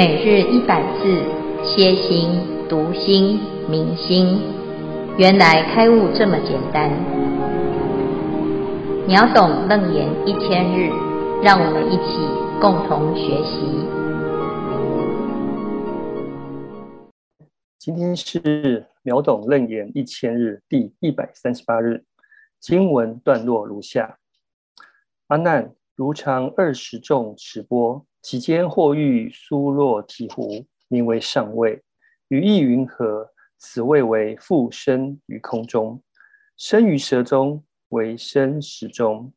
每日一百字，歇心、读心、明心，原来开悟这么简单。秒懂楞严一千日，让我们一起共同学习。今天是秒懂楞严一千日第一百三十八日，经文段落如下：阿难，如常二十众持钵。其间或遇疏落醍醐，名为上位，语意云何？此谓为复生于空中，生于舌中，为生食中。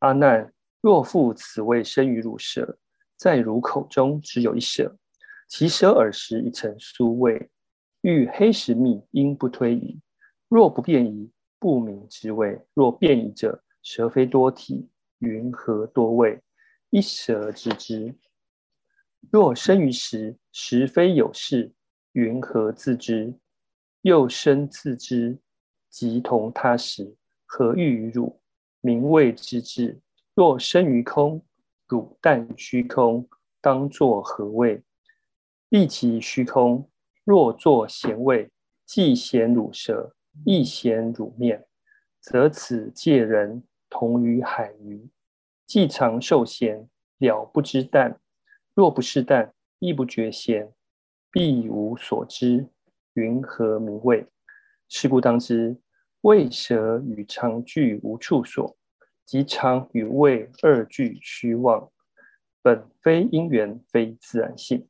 阿难，若复此谓生于乳舌，在乳口中只有一舌，其舌耳时已成酥味，遇黑石蜜，应不推移。若不便移，不明之谓。若便移者，舌非多体，云何多味？一舌知之。若生于时，时非有事，云何自知？又生自知，即同他时，何欲于汝？名谓知至。若生于空，汝但虚空，当作何味？亦即虚空。若作咸味，既咸汝舌，亦咸汝面，则此界人同于海鱼，既常受咸，了不知淡。若不是淡，亦不觉咸，必无所知，云何名味？是故当知，味舌与常俱无处所，即常与味二俱虚妄，本非因缘，非自然性。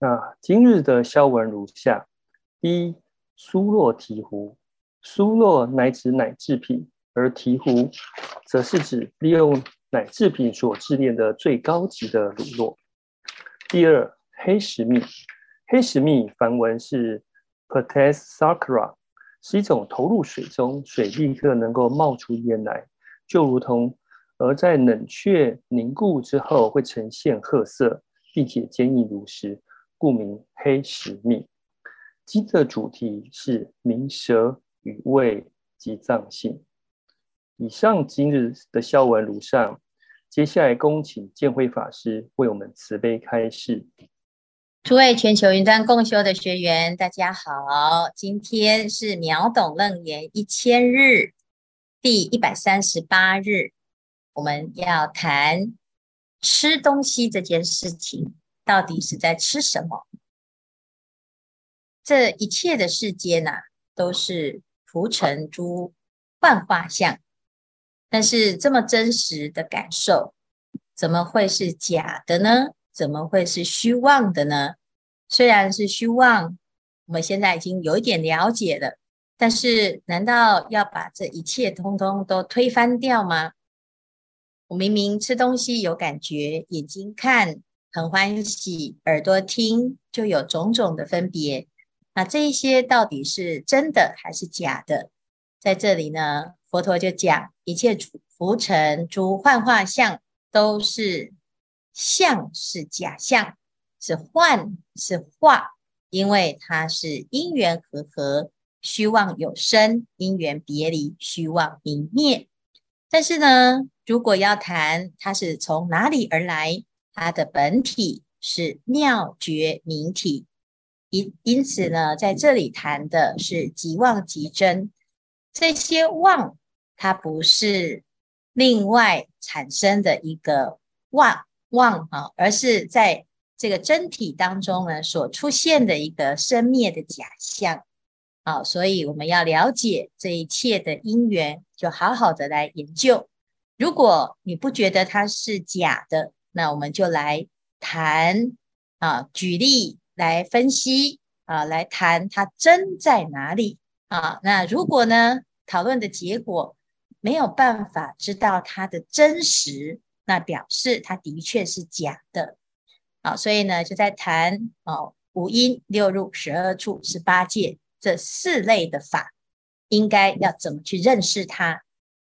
那今日的消文如下：一、疏落醍醐，疏落乃指奶制品，而醍醐则是指利用奶制品所制炼的最高级的乳酪。第二，黑石蜜，黑石蜜梵文是 Pates Sakra，是一种投入水中，水立刻能够冒出烟来，就如同而在冷却凝固之后会呈现褐色，并且坚硬如石，故名黑石蜜。今的主题是明舌与味及藏性。以上今日的消文如上。接下来，恭请建辉法师为我们慈悲开示。诸位全球云端共修的学员，大家好，今天是秒懂楞严一千日第一百三十八日，我们要谈吃东西这件事情，到底是在吃什么？这一切的世间呐、啊，都是浮尘诸幻化相。但是这么真实的感受，怎么会是假的呢？怎么会是虚妄的呢？虽然是虚妄，我们现在已经有一点了解了，但是难道要把这一切通通都推翻掉吗？我明明吃东西有感觉，眼睛看很欢喜，耳朵听就有种种的分别，那这一些到底是真的还是假的？在这里呢？佛陀就讲，一切浮尘诸幻化相，都是相，是假象，是幻，是化，因为它是因缘和合，虚妄有生，因缘别离，虚妄明灭。但是呢，如果要谈它是从哪里而来，它的本体是妙觉明体，因因此呢，在这里谈的是即妄即真。这些妄，它不是另外产生的一个妄妄啊，而是在这个真体当中呢，所出现的一个生灭的假象。好，所以我们要了解这一切的因缘，就好好的来研究。如果你不觉得它是假的，那我们就来谈啊，举例来分析啊，来谈它真在哪里啊？那如果呢？讨论的结果没有办法知道它的真实，那表示它的确是假的。好，所以呢，就在谈哦，五阴六入十二处十八界这四类的法，应该要怎么去认识它？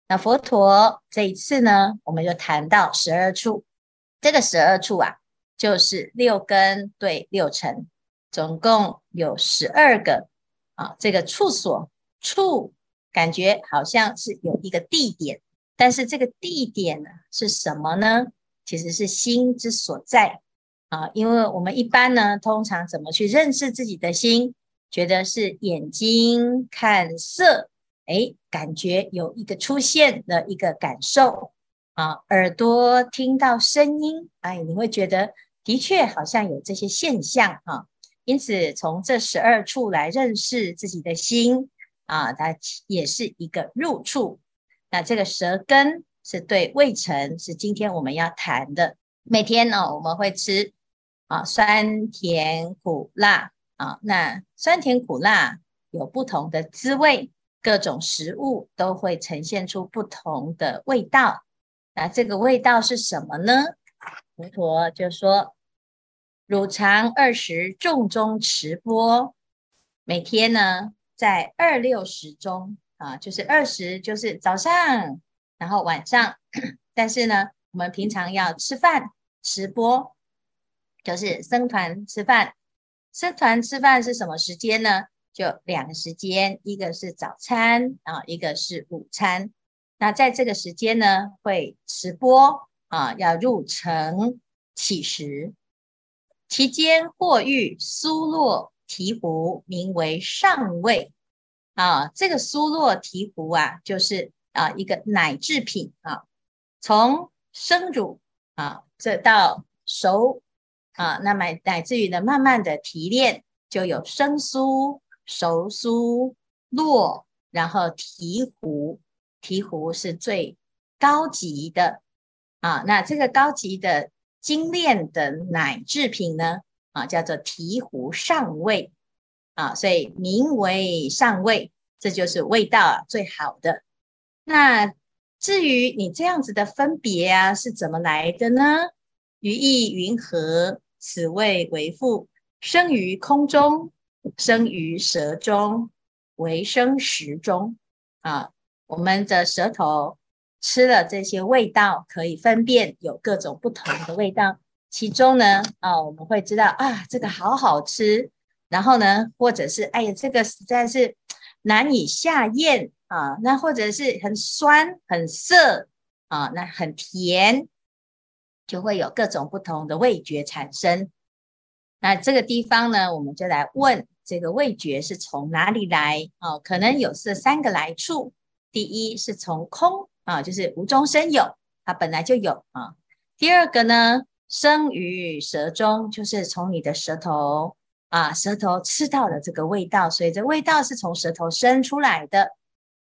那佛陀这一次呢，我们就谈到十二处，这个十二处啊，就是六根对六尘，总共有十二个啊，这个处所处。感觉好像是有一个地点，但是这个地点呢是什么呢？其实是心之所在啊，因为我们一般呢，通常怎么去认识自己的心？觉得是眼睛看色，哎，感觉有一个出现的一个感受啊，耳朵听到声音，哎，你会觉得的确好像有这些现象啊。因此，从这十二处来认识自己的心啊，它也是一个入处。那这个舌根是对味尘，是今天我们要谈的。每天呢，我们会吃。啊，酸甜苦辣啊，那酸甜苦辣有不同的滋味，各种食物都会呈现出不同的味道。那这个味道是什么呢？佛陀就说：汝常二十众中持钵，每天呢在二六时中啊，就是二十就是早上，然后晚上，但是呢，我们平常要吃饭持钵。就是僧团吃饭，僧团吃饭是什么时间呢？就两个时间，一个是早餐啊，一个是午餐。那在这个时间呢，会持钵啊，要入城乞食。其间或遇酥酪醍醐，名为上位啊。这个酥酪醍醐啊，就是啊一个奶制品啊，从生乳啊，这到熟。啊，那么乃至于呢，慢慢的提炼，就有生酥、熟酥、酪，然后醍醐，醍醐是最高级的啊。那这个高级的精炼的奶制品呢，啊，叫做醍醐上味啊，所以名为上味，这就是味道最好的。那至于你这样子的分别啊，是怎么来的呢？于意云何？此味为复生于空中，生于舌中，为生食中。啊，我们的舌头吃了这些味道，可以分辨有各种不同的味道。其中呢，啊，我们会知道啊，这个好好吃。然后呢，或者是哎呀，这个实在是难以下咽啊。那或者是很酸、很涩啊，那很甜。就会有各种不同的味觉产生。那这个地方呢，我们就来问这个味觉是从哪里来？哦，可能有这三个来处。第一是从空啊，就是无中生有，它本来就有啊。第二个呢，生于舌中，就是从你的舌头啊，舌头吃到了这个味道，所以这味道是从舌头生出来的。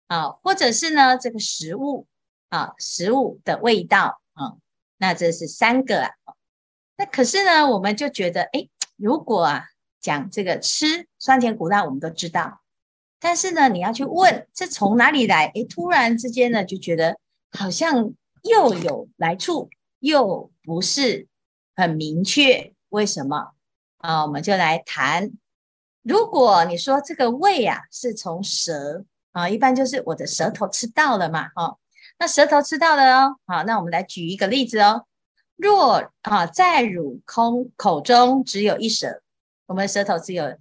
啊，或者是呢，这个食物啊，食物的味道啊。那这是三个啊，那可是呢，我们就觉得，哎，如果啊讲这个吃酸甜苦辣，我们都知道，但是呢，你要去问这从哪里来，哎，突然之间呢，就觉得好像又有来处，又不是很明确，为什么啊？我们就来谈，如果你说这个胃啊是从舌啊，一般就是我的舌头吃到了嘛，哦。那舌头吃到了哦，好，那我们来举一个例子哦。若啊，在汝空口中只有一舌，我们舌头只有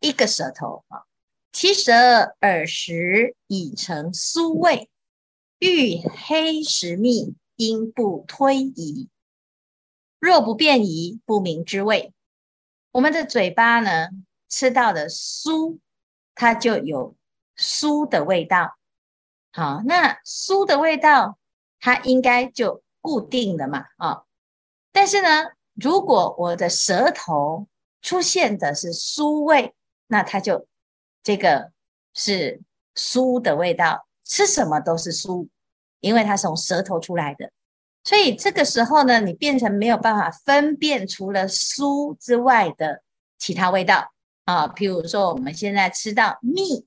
一个舌头啊。其舌耳时已成酥味，欲黑食蜜，应不推移。若不便移，不明之味。我们的嘴巴呢，吃到的酥，它就有酥的味道。好，那酥的味道，它应该就固定的嘛，啊、但是呢，如果我的舌头出现的是酥味，那它就这个是酥的味道，吃什么都是酥，因为它从舌头出来的，所以这个时候呢，你变成没有办法分辨除了酥之外的其他味道啊，譬如说我们现在吃到蜜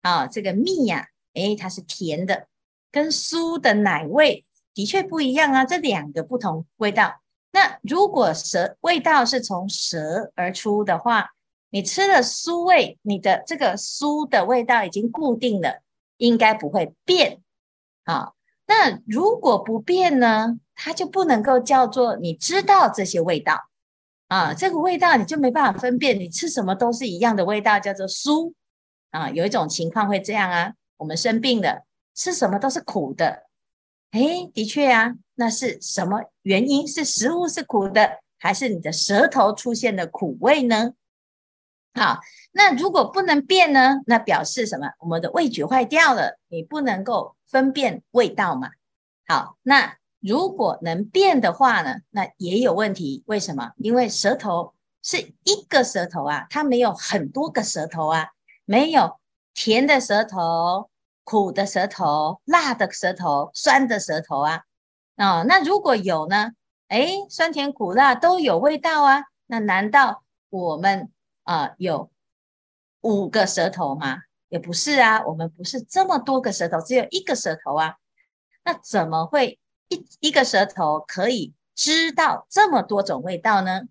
啊，这个蜜呀、啊。哎，它是甜的，跟酥的奶味的确不一样啊，这两个不同味道。那如果舌味道是从舌而出的话，你吃了酥味，你的这个酥的味道已经固定了，应该不会变。啊，那如果不变呢，它就不能够叫做你知道这些味道啊，这个味道你就没办法分辨，你吃什么都是一样的味道，叫做酥啊。有一种情况会这样啊。我们生病了，吃什么都是苦的。哎，的确啊，那是什么原因？是食物是苦的，还是你的舌头出现了苦味呢？好，那如果不能变呢？那表示什么？我们的味觉坏掉了，你不能够分辨味道嘛。好，那如果能辨的话呢？那也有问题。为什么？因为舌头是一个舌头啊，它没有很多个舌头啊，没有甜的舌头、苦的舌头、辣的舌头、酸的舌头啊。哦，那如果有呢？哎，酸甜苦辣都有味道啊。那难道我们啊、有五个舌头吗？也不是啊，我们不是这么多个舌头，只有一个舌头啊。那怎么会一一个舌头可以知道这么多种味道呢？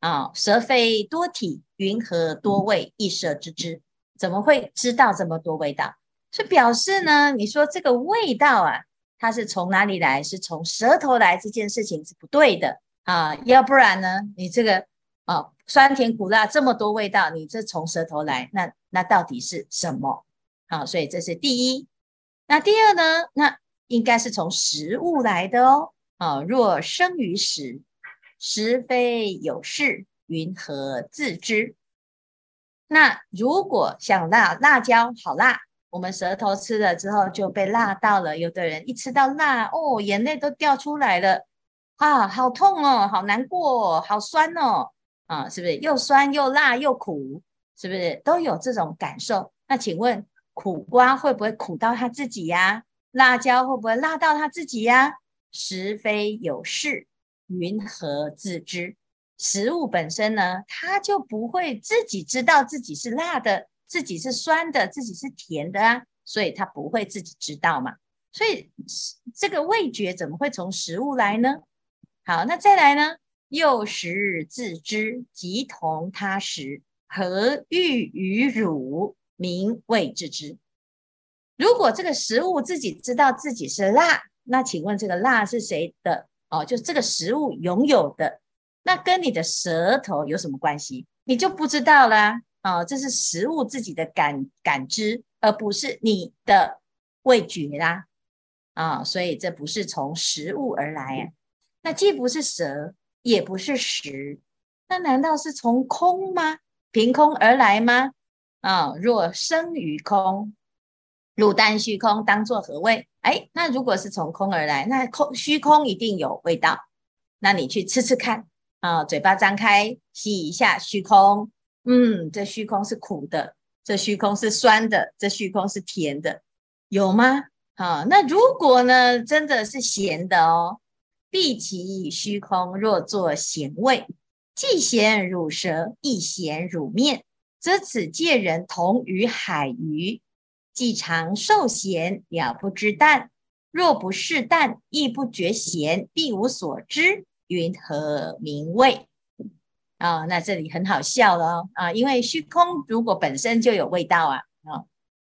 啊、舌非多体，云何多味？一舌知之，怎么会知道这么多味道？是表示呢？你说这个味道啊？它是从哪里来？是从舌头来，这件事情是不对的啊！要不然呢？你这个啊，酸甜苦辣这么多味道，你这从舌头来，那那到底是什么？好，所以这是第一。那第二呢？那应该是从食物来的哦。啊，若生于食，食非有事，云何自知？那如果像辣辣椒，好辣。我们舌头吃了之后就被辣到了，有的人一吃到辣哦，眼泪都掉出来了，啊，好痛哦，好难过，好酸哦，啊，是不是又酸又辣又苦？是不是都有这种感受？那请问苦瓜会不会苦到他自己呀？辣椒会不会辣到他自己呀？食非有事，云何自知？食物本身呢，它就不会自己知道自己是辣的。自己是酸的，自己是甜的啊，所以他不会自己知道嘛。所以这个味觉怎么会从食物来呢？好，那再来呢？又食自知，即同他食，何欲与汝名谓自知？如果这个食物自己知道自己是辣，那请问这个辣是谁的？哦，就这个食物拥有的，那跟你的舌头有什么关系？你就不知道啦。啊、哦，这是食物自己的感感知，而不是你的味觉啦。啊、所以这不是从食物而来啊。那既不是舌，也不是食，那难道是从空吗？凭空而来吗？啊、若生于空，汝担虚空，当作何味？哎，那如果是从空而来，那空虚空一定有味道。那你去吃吃看啊、嘴巴张开，吸一下虚空。嗯，这虚空是苦的，这虚空是酸的，这虚空是甜的，有吗？好，那如果呢，真的是咸的哦，必其虚空若作咸味，既咸汝舌，亦咸汝面，则此界人同于海鱼，既尝受咸，了不知淡；若不是淡，亦不觉咸，必无所知，云何名味？啊、那这里很好笑了哦，啊，因为虚空如果本身就有味道啊，啊、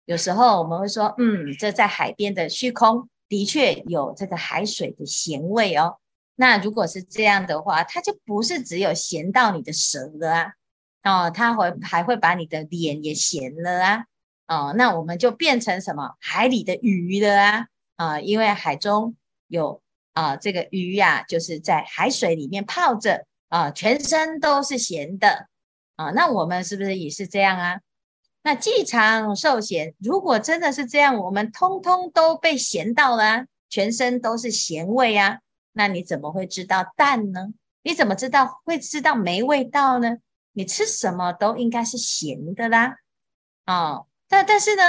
有时候我们会说，嗯，这在海边的虚空的确有这个海水的咸味哦。那如果是这样的话，它就不是只有咸到你的舌了啊，哦，它会还会把你的脸也咸了啊，哦，那我们就变成什么海里的鱼了啊，啊，因为海中有啊这个鱼呀、就是在海水里面泡着。啊，全身都是咸的啊，那我们是不是也是这样啊？那既尝受咸，如果真的是这样，我们通通都被咸到了，全身都是咸味啊，那你怎么会知道淡呢？你怎么知道会知道没味道呢？你吃什么都应该是咸的啦，啊，但但是呢，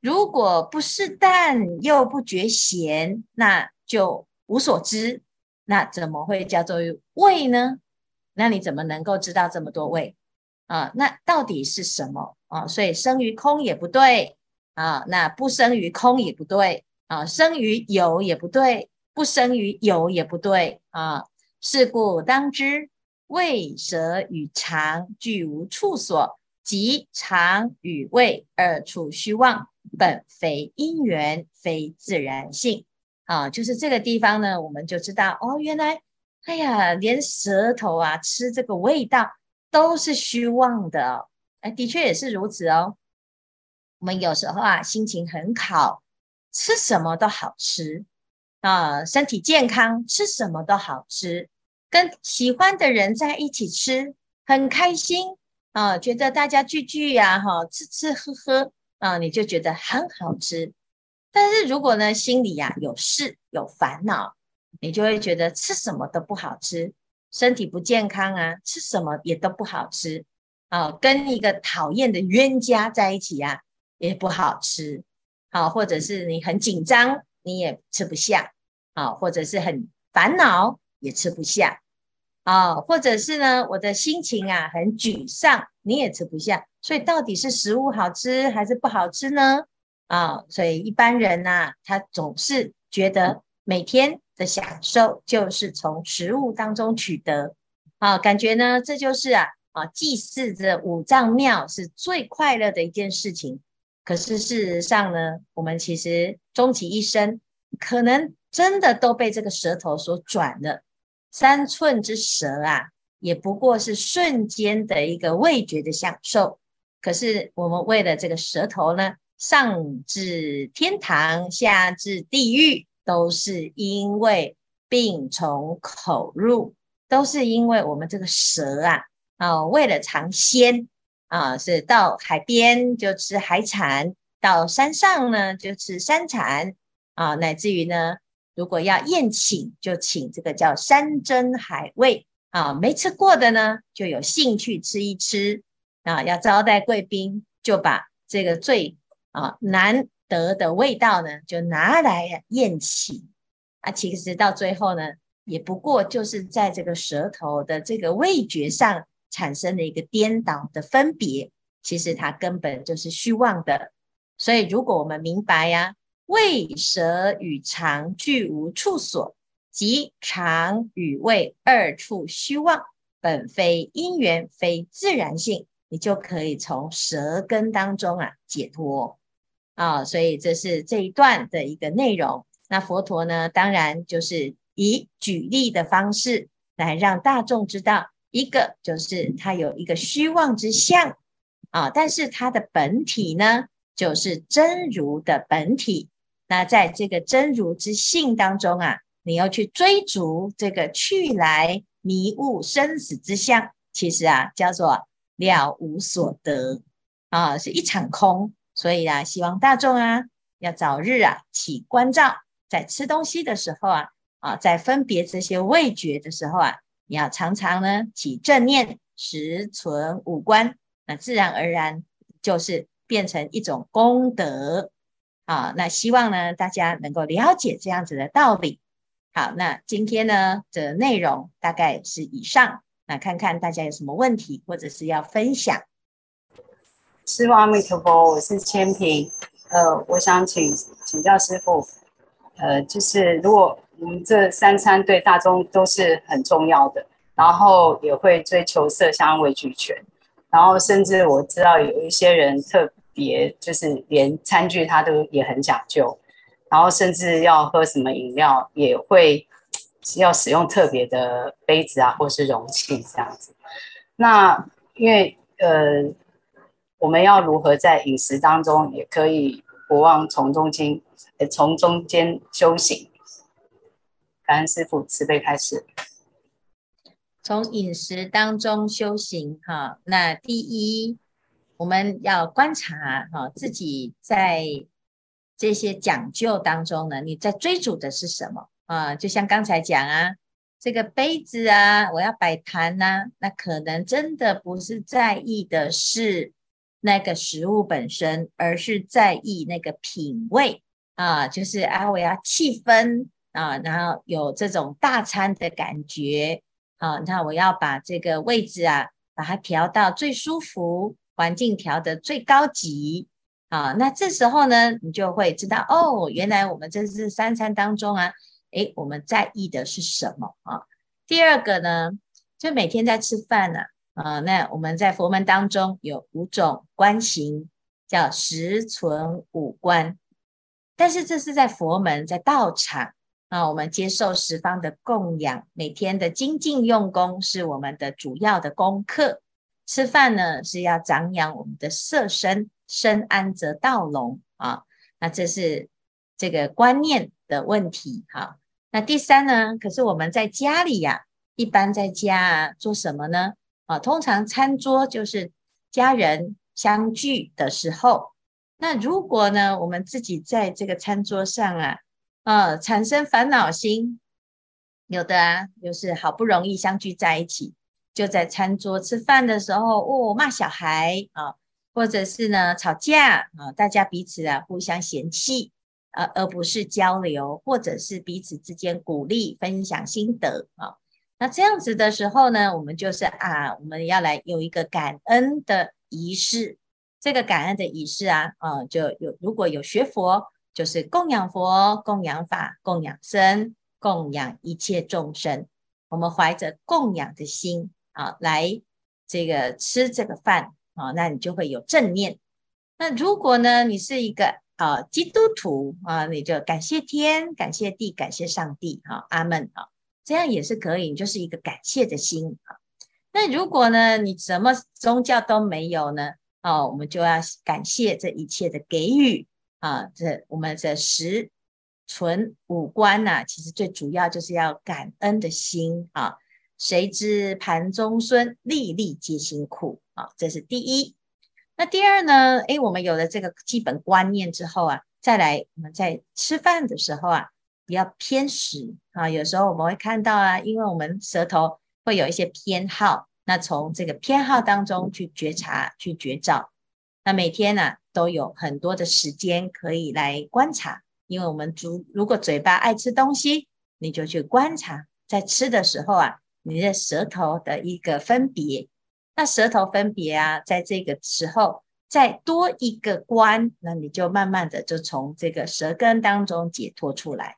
如果不是淡又不觉咸，那就无所知，那怎么会叫做味呢？那你怎么能够知道这么多味啊？那到底是什么啊？所以生于空也不对啊，那不生于空也不对啊，生于有也不对，不生于有也不对啊。是故当知，味舌与肠俱无处所，即肠与味二处虚妄，本非因缘，非自然性啊。就是这个地方呢，我们就知道哦，原来。哎呀，连舌头啊吃这个味道都是虚妄的。哎，的确也是如此哦。我们有时候啊心情很好，吃什么都好吃啊，身体健康，吃什么都好吃跟喜欢的人在一起吃，很开心啊，觉得大家聚聚呀，哈，吃吃喝喝啊，你就觉得很好吃。但是如果呢，心里呀有事有烦恼，你就会觉得吃什么都不好吃，身体不健康啊，吃什么也都不好吃啊。跟一个讨厌的冤家在一起呀，也不好吃。好，或者是你很紧张，你也吃不下。好，或者是很烦恼。也吃不下啊，或者是呢，我的心情啊很沮丧，你也吃不下。所以到底是食物好吃还是不好吃呢？啊，所以一般人呐、啊，他总是觉得每天的享受就是从食物当中取得啊，感觉呢这就是啊啊祭祀这五脏庙是最快乐的一件事情。可是事实上呢，我们其实终其一生，可能真的都被这个舌头所转了。三寸之舌啊，也不过是瞬间的一个味觉的享受。可是我们为了这个舌头呢，上至天堂，下至地狱，都是因为病从口入，都是因为我们这个舌啊啊，为了尝鲜啊，是到海边就吃海产，到山上呢就吃山产啊，乃至于呢。如果要宴请，就请这个叫山珍海味啊，没吃过的呢，就有兴趣吃一吃啊。要招待贵宾，就把这个最啊难得的味道呢，就拿来宴请啊。其实到最后呢，也不过就是在这个舌头的这个味觉上产生的一个颠倒的分别，其实它根本就是虚妄的。所以，如果我们明白呀、啊。味舌与肠俱无处所，即肠与味二处虚妄，本非因缘，非自然性，你就可以从舌根当中啊解脱啊。所以这是这一段的一个内容。那佛陀呢，当然就是以举例的方式来让大众知道，一个就是它有一个虚妄之相啊，但是它的本体呢，就是真如的本体。那在这个真如之性当中啊，你要去追逐这个去来迷雾生死之相，其实啊叫做了无所得啊，是一场空。所以啊，希望大众啊要早日啊起关照，在吃东西的时候啊啊，在分别这些味觉的时候啊，你要常常呢起正念，实存五观，那自然而然就是变成一种功德。好，那希望呢，大家能够了解这样子的道理。好，那今天呢的内容大概是以上，那看看大家有什么问题或者是要分享。师父阿弥陀佛，我是千平，呃，我想请请教师父，呃，就是如果我们这三餐对大众都是很重要的，然后也会追求色香味俱全，然后甚至我知道有一些人特。别就是连餐具他都也很讲究，然后甚至要喝什么饮料也会 要使用特别的杯子啊，或是容器这样子。那因为呃，我们要如何在饮食当中也可以不忘从中间从中间修行？感恩师父慈悲开始。从饮食当中修行哈，那第一。我们要观察哈，自己在这些讲究当中呢，你在追逐的是什么啊？就像刚才讲啊，这个杯子啊，我要摆盘呐，那可能真的不是在意的是那个食物本身，而是在意那个品味啊，就是啊，我要气氛啊，然后有这种大餐的感觉啊，那我要把这个位置啊，把它调到最舒服。环境调得最高级啊，那这时候呢，你就会知道哦，原来我们这是三餐当中啊，诶，我们在意的是什么啊？第二个呢，就每天在吃饭呢，啊，那我们在佛门当中有五种观行，叫十存五观，但是这是在佛门，在道场那，我们接受十方的供养，每天的精进用功是我们的主要的功课。吃饭呢是要长养我们的色身，身安则道隆啊。那这是这个观念的问题哈。那第三呢，可是我们在家里呀、一般在家做什么呢？啊，通常餐桌就是家人相聚的时候。那如果呢，我们自己在这个餐桌上啊，呃，产生烦恼心，有的啊，就是好不容易相聚在一起，就在餐桌吃饭的时候，哦，骂小孩啊，或者是呢吵架啊，大家彼此啊互相嫌弃，呃，而不是交流，或者是彼此之间鼓励、分享心得啊。那这样子的时候呢，我们就是啊，我们要来有一个感恩的仪式。这个感恩的仪式啊，啊、就有如果有学佛，就是供养佛、供养法、供养僧、供养一切众生。我们怀着供养的心啊，来这个吃这个饭啊，那你就会有正念。那如果呢，你是一个啊基督徒啊，你就感谢天、感谢地、感谢上帝，哈、阿门啊，这样也是可以，你就是一个感谢的心啊。那如果呢，你什么宗教都没有呢？哦，我们就要感谢这一切的给予啊！这我们的十存五观呐、啊，其实最主要就是要感恩的心啊。谁知盘中飧，粒粒皆辛苦啊！这是第一。那第二呢？诶，我们有了这个基本观念之后啊，再来我们在吃饭的时候啊，不要偏食啊。有时候我们会看到啊，因为我们舌头会有一些偏好。那从这个偏好当中去觉察、去觉照，那每天呢、都有很多的时间可以来观察。因为我们主如果嘴巴爱吃东西，你就去观察，在吃的时候啊，你的舌头的一个分别。那舌头分别啊，在这个时候再多一个关，那你就慢慢的就从这个舌根当中解脱出来。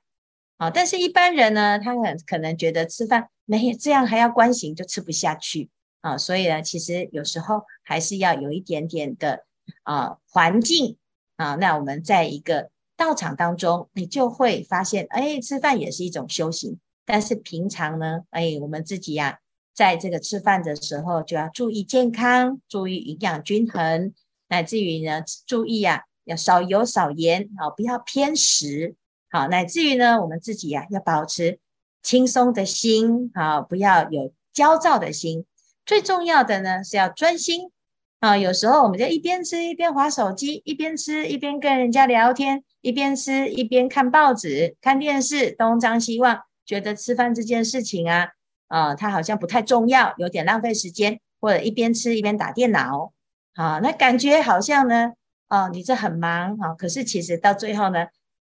啊，但是一般人呢，他很可能觉得吃饭没有这样还要观行，就吃不下去。啊，所以呢，其实有时候还是要有一点点的啊环境啊。那我们在一个道场当中，你就会发现，哎，吃饭也是一种修行。但是平常呢，哎，我们自己呀、在这个吃饭的时候就要注意健康，注意营养均衡，乃至于呢，注意啊，要少油少盐啊，不要偏食。好，乃至于呢，我们自己呀、要保持轻松的心啊，不要有焦躁的心。最重要的呢是要专心啊！有时候我们就一边吃一边滑手机，一边吃一边跟人家聊天，一边吃一边看报纸、看电视，东张西望，觉得吃饭这件事情啊，啊，它好像不太重要，有点浪费时间，或者一边吃一边打电脑，啊，那感觉好像呢，啊，你这很忙啊，可是其实到最后呢，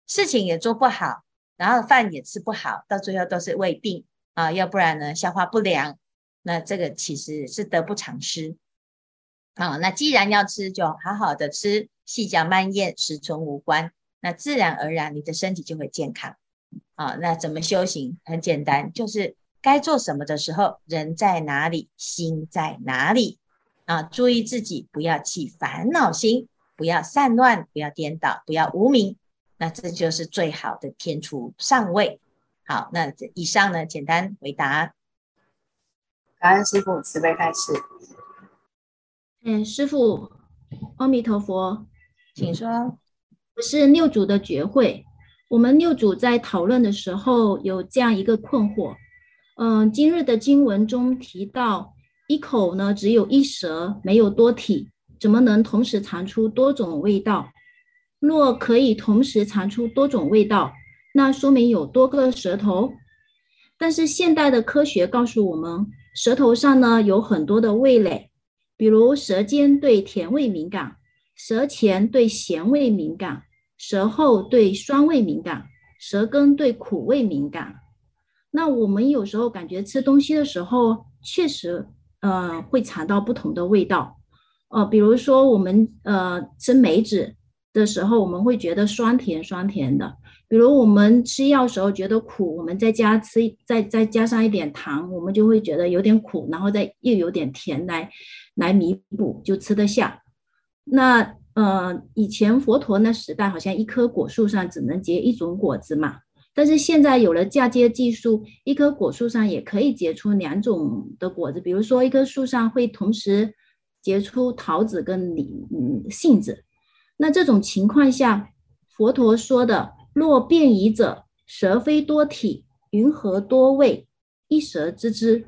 事情也做不好，然后饭也吃不好，到最后都是胃病啊，要不然呢，消化不良。那这个其实是得不偿失啊！那既然要吃，就好好的吃，细嚼慢咽，十存无关，那自然而然你的身体就会健康啊！那怎么修行？很简单，就是该做什么的时候，人在哪里，心在哪里啊！注意自己，不要起烦恼心，不要散乱，不要颠倒，不要无明，那这就是最好的天厨上位。好，那以上呢，简单回答。感恩师父慈悲开示。嗯，师傅，阿弥陀佛，请说。我是六祖的觉慧。我们六祖在讨论的时候有这样一个困惑。嗯，今日的经文中提到，一口呢只有一舌，没有多体，怎么能同时尝出多种味道？若可以同时尝出多种味道，那说明有多个舌头。但是现代的科学告诉我们。舌头上呢有很多的味蕾，比如舌尖对甜味敏感，舌前对咸味敏感，舌后对酸味敏感，舌根对苦味敏感。那我们有时候感觉吃东西的时候，确实呃会尝到不同的味道，呃，比如说我们呃吃梅子的时候，我们会觉得酸甜酸甜的。比如我们吃药时候觉得苦，我们在家吃再再加上一点糖，我们就会觉得有点苦，然后再又有点甜来来弥补，就吃得下。那呃，以前佛陀那时代好像一棵果树上只能结一种果子嘛，但是现在有了嫁接技术，一棵果树上也可以结出两种的果子。比如说一棵树上会同时结出桃子跟李嗯杏子。那这种情况下，佛陀说的。若辩疑者，舌非多体，云何多味？一舌知之。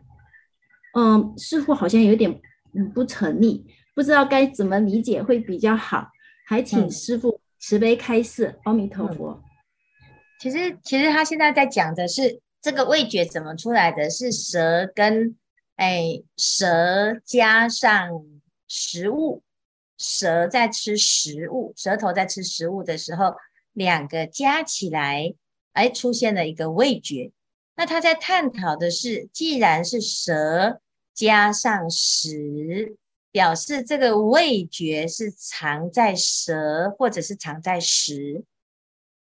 嗯，似乎好像有点嗯不成立，不知道该怎么理解会比较好，还请师傅慈悲开示。阿弥陀佛。嗯、其实，其实他现在在讲的是这个味觉怎么出来的，是舌跟哎舌加上食物，舌在吃食物，舌头在吃食物的时候，两个加起来，哎出现了一个味觉。那他在探讨的是，既然是舌加上食，表示这个味觉是藏在舌或者是藏在食。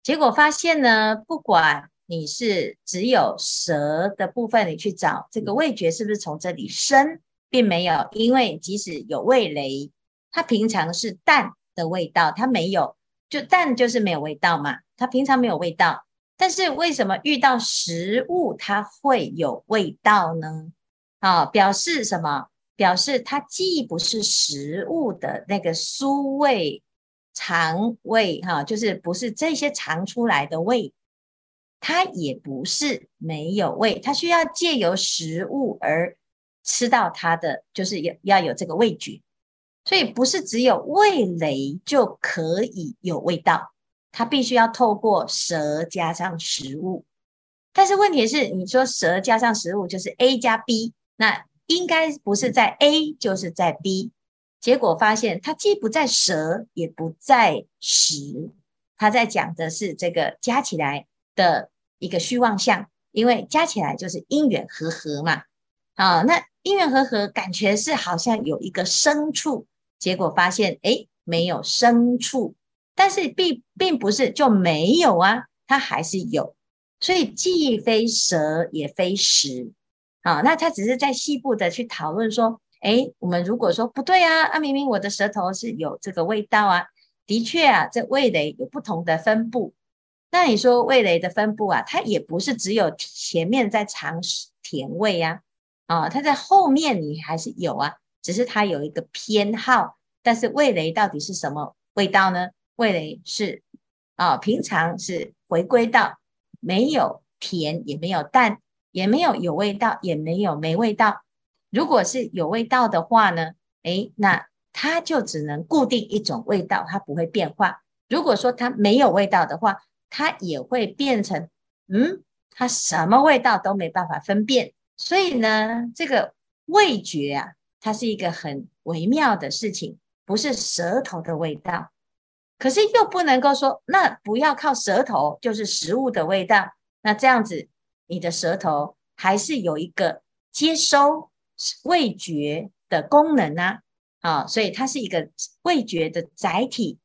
结果发现呢，不管你是只有舌的部分，你去找这个味觉是不是从这里生，并没有，因为即使有味蕾，它平常是淡的味道，它没有，就淡就是没有味道嘛，它平常没有味道。但是为什么遇到食物它会有味道呢？啊，表示什么？表示它既不是食物的那个酥味、肠味，哈，就是不是这些尝出来的味，它也不是没有味，它需要借由食物而吃到它的，就是要要有这个味觉，所以不是只有味蕾就可以有味道。它必须要透过舌加上食物，但是问题是，你说舌加上食物就是 A 加 B，那应该不是在 A 就是在 B，结果发现它既不在舌也不在石，它在讲的是这个加起来的一个虚妄相，因为加起来就是因缘和合嘛，啊，那因缘和合感觉是好像有一个生处，结果发现诶没有生处。但是并并不是就没有啊，它还是有，所以既非蛇也非石，啊，那他只是在细部的去讨论说，诶，我们如果说不对啊，啊，明明我的舌头是有这个味道啊，的确啊，这味蕾有不同的分布，那你说味蕾的分布啊，它也不是只有前面在尝甜味啊，啊，它在后面你还是有啊，只是它有一个偏好，但是味蕾到底是什么味道呢？味蕾是啊，平常是回归到没有甜，也没有淡，也没有有味道，也没有没味道。如果是有味道的话呢，诶，那它就只能固定一种味道，它不会变化。如果说它没有味道的话，它也会变成嗯，它什么味道都没办法分辨。所以呢，这个味觉啊，它是一个很微妙的事情，不是舌头的味道。可是又不能够说，那不要靠舌头，就是食物的味道。那这样子，你的舌头还是有一个接收味觉的功能啊，啊，所以它是一个味觉的载体。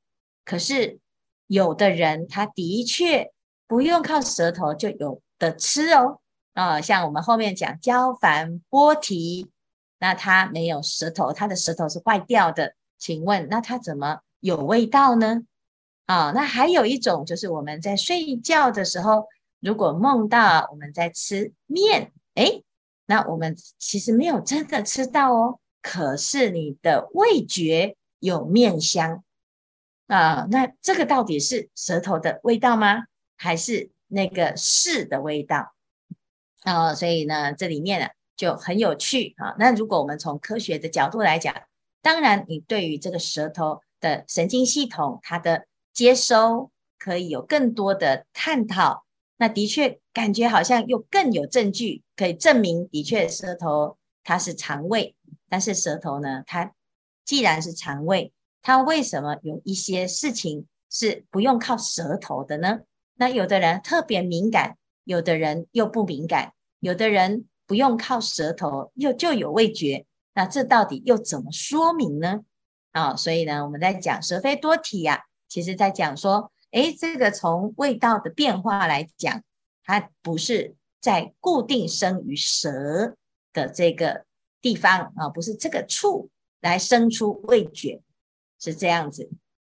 可是有的人他的确不用靠舌头就有的吃哦，啊，像我们后面讲焦凡波提，那他没有舌头，他的舌头是坏掉的。请问，那他怎么？有味道呢，啊、那还有一种就是我们在睡觉的时候，如果梦到我们在吃面，诶，那我们其实没有真的吃到哦，可是你的味觉有面香啊，那这个到底是舌头的味道吗？还是那个是的味道？啊，所以呢，这里面呢就很有趣啊。那如果我们从科学的角度来讲，当然你对于这个舌头。的神经系统，它的接收可以有更多的探讨。那的确感觉好像又更有证据可以证明，的确舌头它是肠胃。但是舌头呢，它既然是肠胃，它为什么有一些事情是不用靠舌头的呢？那有的人特别敏感，有的人又不敏感，有的人不用靠舌头又就有味觉。那这到底又怎么说明呢？啊、所以呢，我们在讲舌非多体呀、其实在讲说，诶，这个从味道的变化来讲，它不是在固定生于舌的这个地方啊，不是这个处来生出味觉，是这样子。